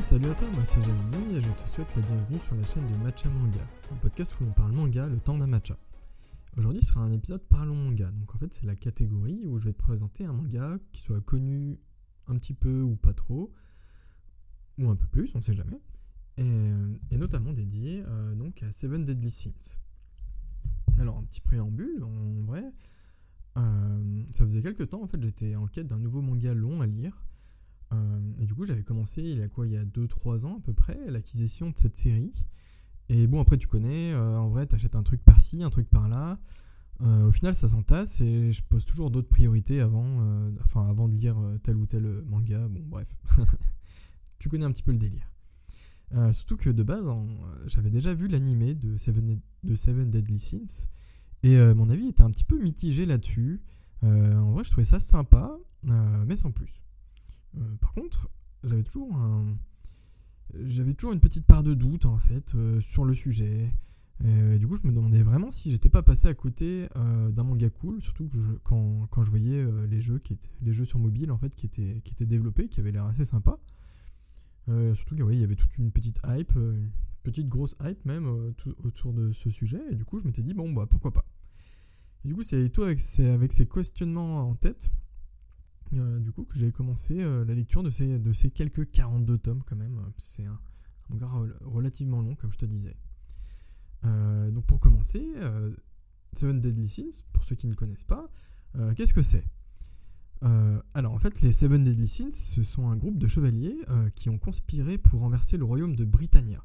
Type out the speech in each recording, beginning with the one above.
Salut à toi, moi c'est Jérémy et je te souhaite la bienvenue sur la chaîne de Matcha Manga, un podcast où on parle manga le temps d'un matcha. Aujourd'hui sera un épisode Parlons manga, donc en fait c'est la catégorie où je vais te présenter un manga qui soit connu un petit peu ou pas trop, ou un peu plus, on sait jamais, et, notamment dédié euh, donc à Seven Deadly Sins. Alors un petit préambule, en vrai, euh, ça faisait quelques temps en fait j'étais en quête d'un nouveau manga long à lire et du coup, j'avais commencé il y a quoi Il y a 2-3 ans à peu près, l'acquisition de cette série. Et bon, après, tu connais, euh, en vrai, t'achètes un truc par-ci, un truc par-là. Euh, au final, ça s'entasse et je pose toujours d'autres priorités avant, enfin, avant de lire tel ou tel manga. Bon, bref. tu connais un petit peu le délire. surtout que de base, j'avais déjà vu l'animé de Seven, de Seven Deadly Sins. Et mon avis était un petit peu mitigé là-dessus. en vrai, je trouvais ça sympa, mais sans plus. Euh, par contre, j'avais toujours une petite part de doute en fait euh, sur le sujet. Et, du coup, je me demandais vraiment si j'étais pas passé à côté euh, d'un manga cool, surtout quand, je voyais les jeux qui étaient les jeux sur mobile en fait qui étaient développés, qui avaient l'air assez sympa. surtout qu'il il y avait toute une petite hype, une petite grosse hype même autour de ce sujet. Et du coup, je m'étais dit bon bah pourquoi pas. Du coup, c'est avec, avec ces questionnements en tête euh, du coup que j'avais commencé euh, la lecture de ces, de ces quelques 42 tomes quand même. C'est un, manga relativement long comme je te disais. Euh, donc pour commencer, Seven Deadly Sins, pour ceux qui ne connaissent pas, qu'est-ce que c'est? Alors en fait, les Seven Deadly Sins, ce sont un groupe de chevaliers qui ont conspiré pour renverser le royaume de Britannia.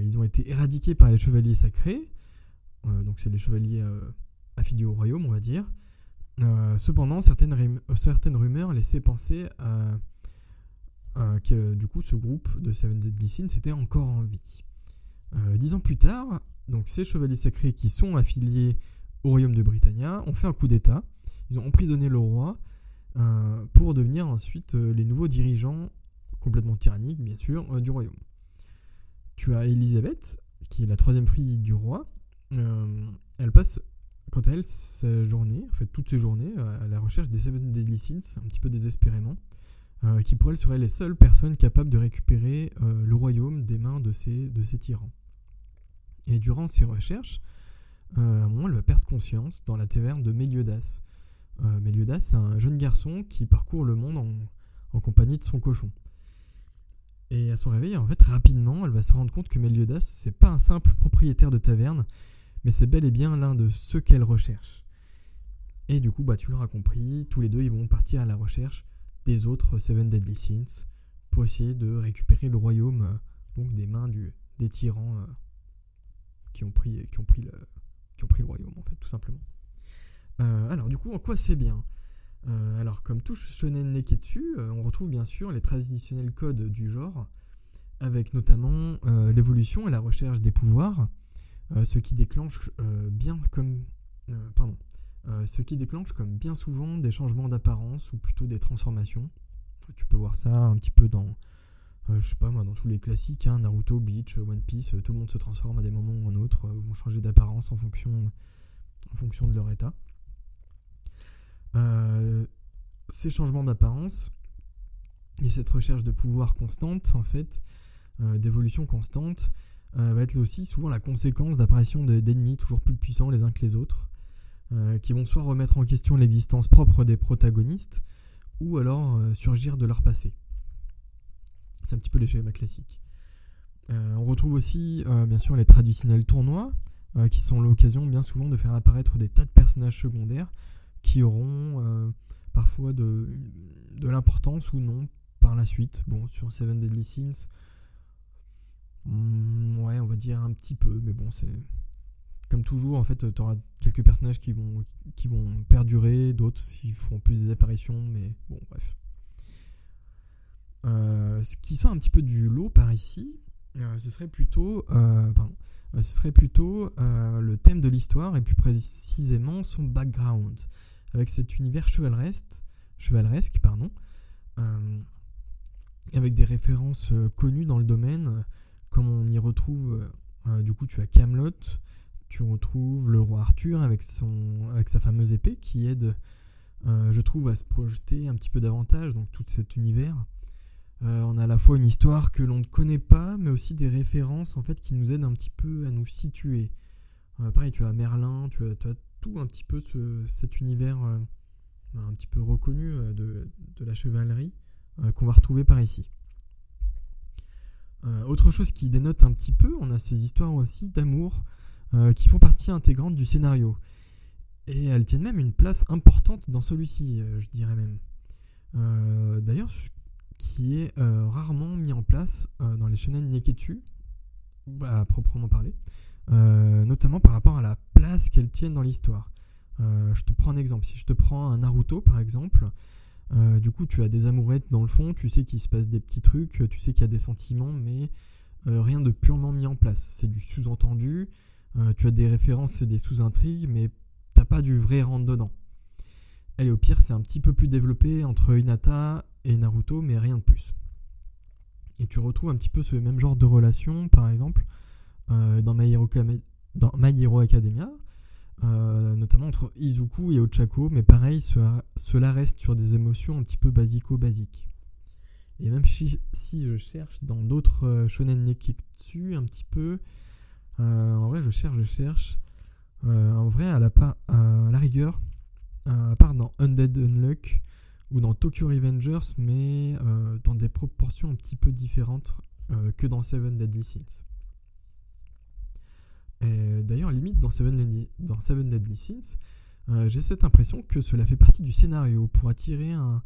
ils ont été éradiqués par les chevaliers sacrés, donc c'est les chevaliers affiliés au royaume, on va dire, euh, cependant, certaines, rumeurs laissaient penser que du coup ce groupe de Seven Deadly Sins était encore en vie. Euh, dix ans plus tard, donc ces chevaliers sacrés qui sont affiliés au royaume de Britannia ont fait un coup d'État. Ils ont emprisonné le roi euh, pour devenir ensuite les nouveaux dirigeants, complètement tyranniques bien sûr, du royaume. Tu as Elisabeth, qui est la troisième fille du roi. elle passe elle, sa journée, en fait toutes ses journées, euh, à la recherche des Seven Deadly Sins, un petit peu désespérément, euh, qui pour elle seraient les seules personnes capables de récupérer euh, le royaume des mains de ces, de tyrans. Et durant ses recherches, à un moment, elle va perdre conscience dans la taverne de Meliodas. Meliodas, c'est un jeune garçon qui parcourt le monde en, en, compagnie de son cochon. Et à son réveil, en fait, rapidement, elle va se rendre compte que Meliodas, c'est pas un simple propriétaire de taverne, mais c'est bel et bien l'un de ceux qu'elle recherche. Et du coup, bah, tu l'auras compris, tous les deux ils vont partir à la recherche des autres Seven Deadly Sins pour essayer de récupérer le royaume euh, des mains des tyrans euh, qui, ont pris, qui, ont pris le, qui ont pris le royaume, en fait, tout simplement. Euh, alors, du coup, en quoi c'est bien? Alors, comme tout shonen neketsu, on retrouve bien sûr les traditionnels codes du genre, avec notamment l'évolution et la recherche des pouvoirs, ce qui déclenche euh, bien comme euh, pardon, ce qui déclenche comme bien souvent des changements d'apparence ou plutôt des transformations. Tu peux voir ça un petit peu dans je sais pas moi, dans tous les classiques, hein, Naruto, Bleach, One Piece, tout le monde se transforme à des moments ou en autres, vont changer d'apparence en fonction, en fonction de leur état. ces changements d'apparence et cette recherche de pouvoir constante, en fait, d'évolution constante, euh, va être aussi souvent la conséquence d'apparition d'ennemis toujours plus puissants les uns que les autres, euh, qui vont soit remettre en question l'existence propre des protagonistes, ou alors euh, surgir de leur passé. C'est un petit peu les schémas classiques. on retrouve aussi bien sûr les traditionnels tournois, qui sont l'occasion bien souvent de faire apparaître des tas de personnages secondaires qui auront parfois de, de l'importance ou non par la suite. Bon, sur Seven Deadly Sins, Mm, ouais, on va dire un petit peu, mais bon, c'est. Comme toujours, en fait, tu auras quelques personnages qui vont, qui vont perdurer, d'autres qui feront plus des apparitions, mais bon, bref. Euh, ce qui sort un petit peu du lot par ici, euh, ce serait plutôt, euh, pardon, ce serait plutôt le thème de l'histoire et plus précisément son background, avec cet univers chevaleresque, chevaleresque pardon, avec des références connues dans le domaine, comme on y retrouve, euh, du coup, tu as Camelot, tu retrouves le roi Arthur avec, son, avec sa fameuse épée qui aide, euh, je trouve, à se projeter un petit peu davantage dans tout cet univers. on a à la fois une histoire que l'on ne connaît pas, mais aussi des références en fait qui nous aident un petit peu à nous situer. pareil, tu as Merlin, tu as, tout un petit peu cet univers un petit peu reconnu de la chevalerie qu'on va retrouver par ici. Autre chose qui dénote un petit peu, on a ces histoires aussi d'amour qui font partie intégrante du scénario. Et elles tiennent même une place importante dans celui-ci, euh, je dirais même. Euh, d'ailleurs, ce qui est euh, rarement mis en place dans les shonen Neketsu, à proprement parler, notamment par rapport à la place qu'elles tiennent dans l'histoire. je te prends un exemple. Si je te prends un Naruto, par exemple, du coup, tu as des amourettes dans le fond, tu sais qu'il se passe des petits trucs, tu sais qu'il y a des sentiments, mais rien de purement mis en place. C'est du sous-entendu, tu as des références et des sous-intrigues, mais pas du vrai rentre dedans. Est au pire, c'est un petit peu plus développé entre Hinata et Naruto, mais rien de plus. Et tu retrouves un petit peu ce même genre de relation, par exemple, euh, dans, dans My Hero Academia, euh, notamment entre Izuku et Ochako, mais pareil, cela reste sur des émotions un petit peu basico-basiques. Et même si, je cherche dans d'autres euh, shonen neketsu un petit peu, en vrai je cherche, je cherche, euh, en vrai, à la, à la rigueur, à part dans Undead Unluck ou dans Tokyo Revengers, mais euh, dans des proportions un petit peu différentes euh, que dans Seven Deadly Sins. D'ailleurs, limite dans Seven, Deadly, Sins, j'ai cette impression que cela fait partie du scénario pour attirer un,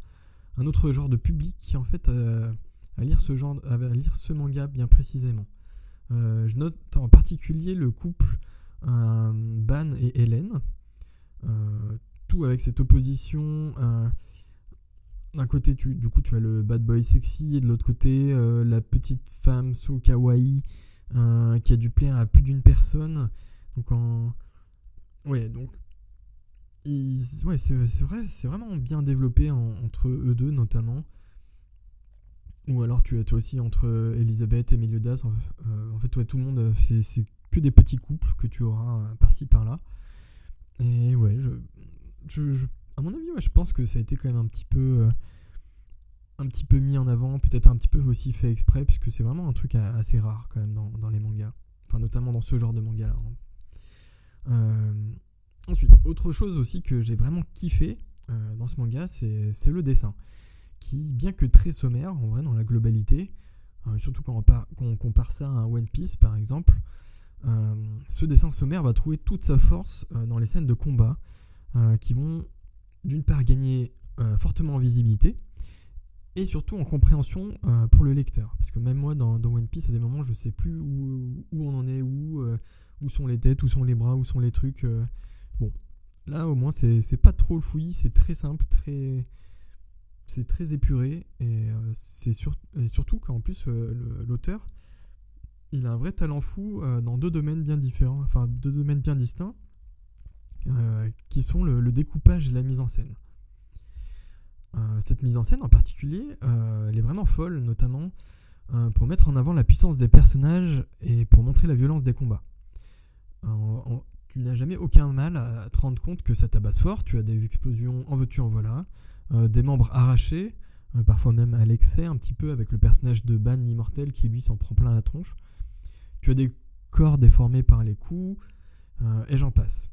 autre genre de public qui en fait à lire ce genre, à lire ce manga bien précisément. je note en particulier le couple Ban et Hélène. Euh, tout avec cette opposition. Euh, d'un côté, tu, du coup, tu as le bad boy sexy, et de l'autre côté, euh, la petite femme so kawaii qui a dû plaire à plus d'une personne. Donc, en. Ouais, donc. Ouais, c'est vrai, c'est vraiment bien développé entre eux deux, notamment. Ou alors, tu as toi aussi entre Elisabeth et Meliodas. En, fait, tout le monde, c'est que des petits couples que tu auras euh, par-ci par-là. Et ouais, je, je, à mon avis, ouais, je pense que ça a été quand même un petit peu, euh, un petit peu mis en avant, peut-être un petit peu aussi fait exprès, puisque c'est vraiment un truc assez rare quand même dans, les mangas. Enfin, notamment dans ce genre de manga-là. Hein. Euh, ensuite, autre chose aussi que j'ai vraiment kiffé dans ce manga, c'est le dessin. Qui, bien que très sommaire, en vrai, dans la globalité, surtout quand on, compare ça à One Piece par exemple, euh, ce dessin sommaire va trouver toute sa force euh, dans les scènes de combat euh, qui vont d'une part gagner fortement en visibilité et surtout en compréhension pour le lecteur. Parce que même moi, dans, One Piece, à des moments, je sais plus où, on en est, où, où sont les têtes, où sont les bras, où sont les trucs. bon, là au moins, c'est pas trop le fouillis, c'est très simple, très. C'est très épuré et c'est surtout qu'en plus, l'auteur il a un vrai talent fou euh, dans deux domaines bien différents, enfin deux domaines bien distincts, euh, qui sont le, découpage et la mise en scène. Euh, cette mise en scène en particulier, elle est vraiment folle, notamment pour mettre en avant la puissance des personnages et pour montrer la violence des combats. tu n'as jamais aucun mal à te rendre compte que ça tabasse fort, tu as des explosions en veux-tu en voilà, des membres arrachés, parfois même à l'excès un petit peu avec le personnage de Ban immortel qui lui s'en prend plein la tronche. Tu as des corps déformés par les coups, euh, et j'en passe.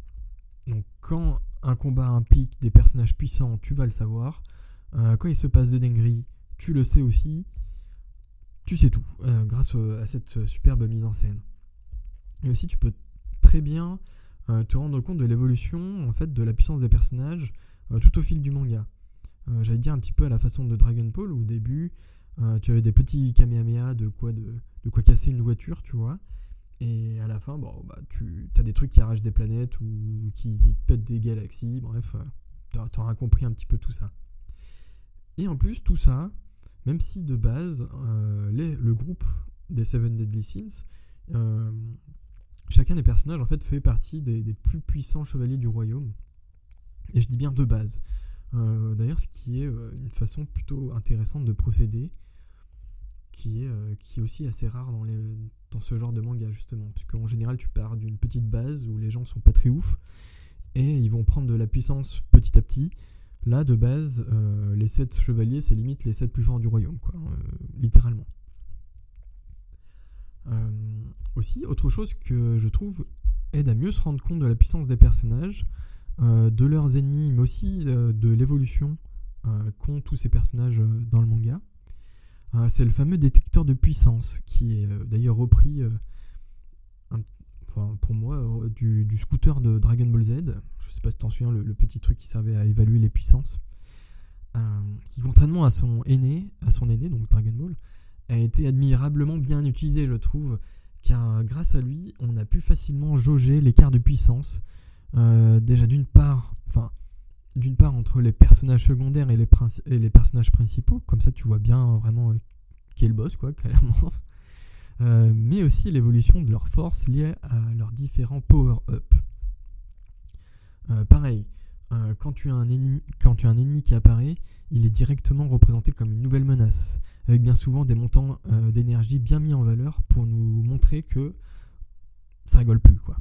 Donc quand un combat implique des personnages puissants, tu vas le savoir. Euh, quand il se passe des dingueries, tu le sais aussi. Tu sais tout, euh, grâce à cette superbe mise en scène. Et aussi, tu peux très bien te rendre compte de l'évolution en fait de la puissance des personnages tout au fil du manga. J'allais dire un petit peu à la façon de Dragon Ball où au début tu avais des petits kamehameha de quoi de quoi casser une voiture, tu vois. Et à la fin, bon, bah, tu as des trucs qui arrachent des planètes ou qui pètent des galaxies, bref, euh, tu auras compris un petit peu tout ça. Et en plus, tout ça, même si de base, euh, le groupe des Seven Deadly Sins, euh, chacun des personnages en fait fait partie des, plus puissants chevaliers du royaume. Et je dis bien de base. D'ailleurs, ce qui est une façon plutôt intéressante de procéder qui est, euh, qui est aussi assez rare dans, dans ce genre de manga justement, puisque en général tu pars d'une petite base où les gens sont pas très ouf, et ils vont prendre de la puissance petit à petit, Là, de base, les 7 chevaliers, c'est limite les 7 plus forts du royaume, quoi, littéralement. aussi, autre chose que je trouve aide à mieux se rendre compte de la puissance des personnages, de leurs ennemis, mais aussi de l'évolution qu'ont tous ces personnages dans le manga. c'est le fameux détecteur de puissance, qui est d'ailleurs repris pour moi, euh, du, scooter de Dragon Ball Z. Je sais pas si tu t'en souviens, le, petit truc qui servait à évaluer les puissances. Euh, qui, contrairement à son aîné, à son aîné, donc Dragon Ball, a été admirablement bien utilisé, je trouve, car grâce à lui, on a pu facilement jauger l'écart de puissance. Euh, déjà d'une part, enfin, d'une part entre les personnages secondaires et les personnages principaux, comme ça tu vois bien vraiment qui est le boss, quoi, clairement. Euh, mais aussi l'évolution de leurs forces liées à leurs différents power-up. Euh, pareil, euh, quand, tu as un ennemi, qui apparaît, il est directement représenté comme une nouvelle menace, avec bien souvent des montants d'énergie bien mis en valeur pour nous montrer que ça rigole plus, quoi.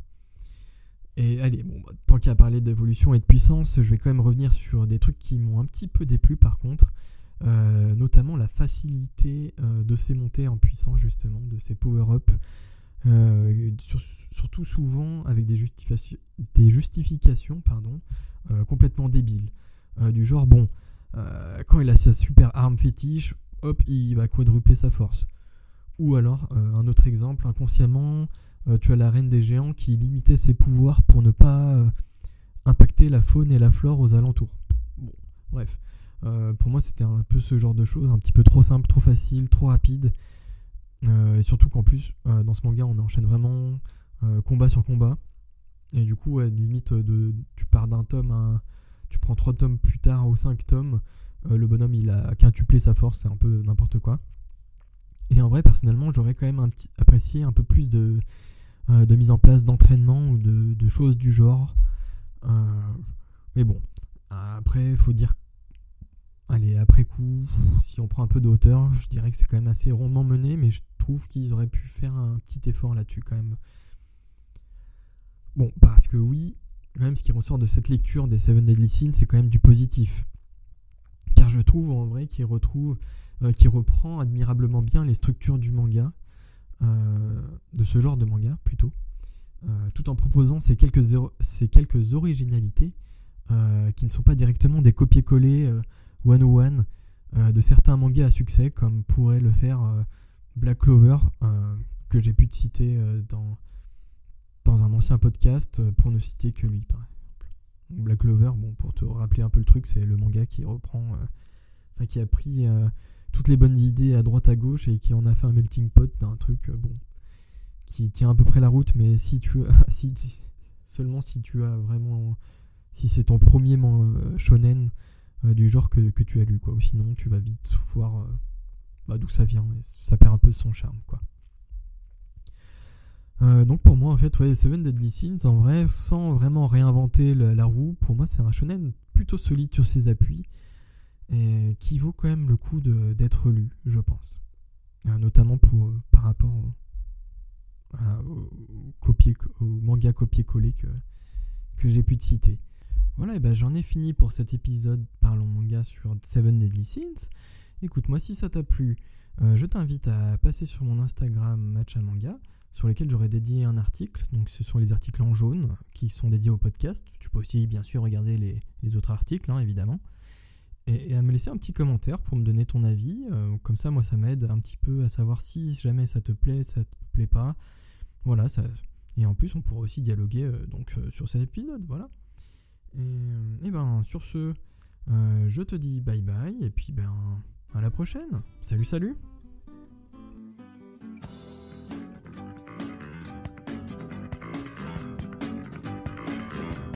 Et allez, bon, bah, tant qu'il y a parlé d'évolution et de puissance, je vais quand même revenir sur des trucs qui m'ont un petit peu déplu par contre. Euh, notamment la facilité euh, de ces montées en puissance justement, de ces power-up, euh, surtout souvent avec des, des justifications pardon, complètement débiles, du genre bon, quand il a sa super arme fétiche, hop, il va quadrupler sa force. Ou alors, un autre exemple, inconsciemment, tu as la reine des géants qui limitait ses pouvoirs pour ne pas impacter la faune et la flore aux alentours. Bon, bref. Euh, pour moi, c'était un peu ce genre de choses, un petit peu trop simple, trop facile, trop rapide. Euh, et surtout qu'en plus, euh, dans ce manga, on enchaîne vraiment combat sur combat. Et du coup, limite, de, tu pars d'un tome, tu prends trois tomes plus tard ou cinq tomes, le bonhomme il a quintuplé sa force, c'est un peu n'importe quoi. Et en vrai, personnellement, j'aurais quand même apprécié un peu plus de, de mise en place d'entraînement ou de, de, choses du genre. mais bon, après, il faut dire Allez, après coup, si on prend un peu de hauteur, je dirais que c'est quand même assez rondement mené, mais je trouve qu'ils auraient pu faire un petit effort là-dessus quand même. Bon, parce que oui, quand même, ce qui ressort de cette lecture des Seven Deadly Sins, c'est quand même du positif. Car je trouve en vrai qu'il retrouve, euh, reprend admirablement bien les structures du manga, euh, de ce genre de manga plutôt, euh, tout en proposant ces quelques, ces quelques originalités qui ne sont pas directement des copier-coller 101 euh, de certains mangas à succès, comme pourrait le faire euh, Black Clover, euh, que j'ai pu te citer dans, dans un ancien podcast, pour ne citer que lui, par exemple. Black Clover, bon, pour te rappeler un peu le truc, c'est le manga qui reprend, qui a pris toutes les bonnes idées à droite à gauche et qui en a fait un melting pot d'un truc, bon, qui tient à peu près la route, mais si tu si, seulement si tu as vraiment si c'est ton premier shonen euh, du genre que, tu as lu, quoi. Ou sinon, tu vas vite voir euh, bah, d'où ça vient. Ça perd un peu son charme, quoi. Euh, donc pour moi en fait Seven Deadly Sins en vrai sans vraiment réinventer la, roue pour moi c'est un shonen plutôt solide sur ses appuis et qui vaut quand même le coup d'être lu je pense notamment pour par rapport au, au manga copier-coller que, que j'ai pu te citer voilà, et ben j'en ai fini pour cet épisode Parlons manga sur Seven Deadly Sins. Écoute, moi si ça t'a plu, euh, je t'invite à passer sur mon Instagram Matcha Manga, sur lequel j'aurai dédié un article. Donc ce sont les articles en jaune qui sont dédiés au podcast. Tu peux aussi bien sûr regarder les, autres articles, hein, évidemment. Et, à me laisser un petit commentaire pour me donner ton avis. Euh, comme ça, moi, ça m'aide un petit peu à savoir si jamais ça te plaît, ça te plaît pas. Voilà, ça... Et en plus, on pourra aussi dialoguer euh, donc, sur cet épisode. Voilà. Et, ben sur ce, euh, je te dis bye bye et puis ben à la prochaine. Salut salut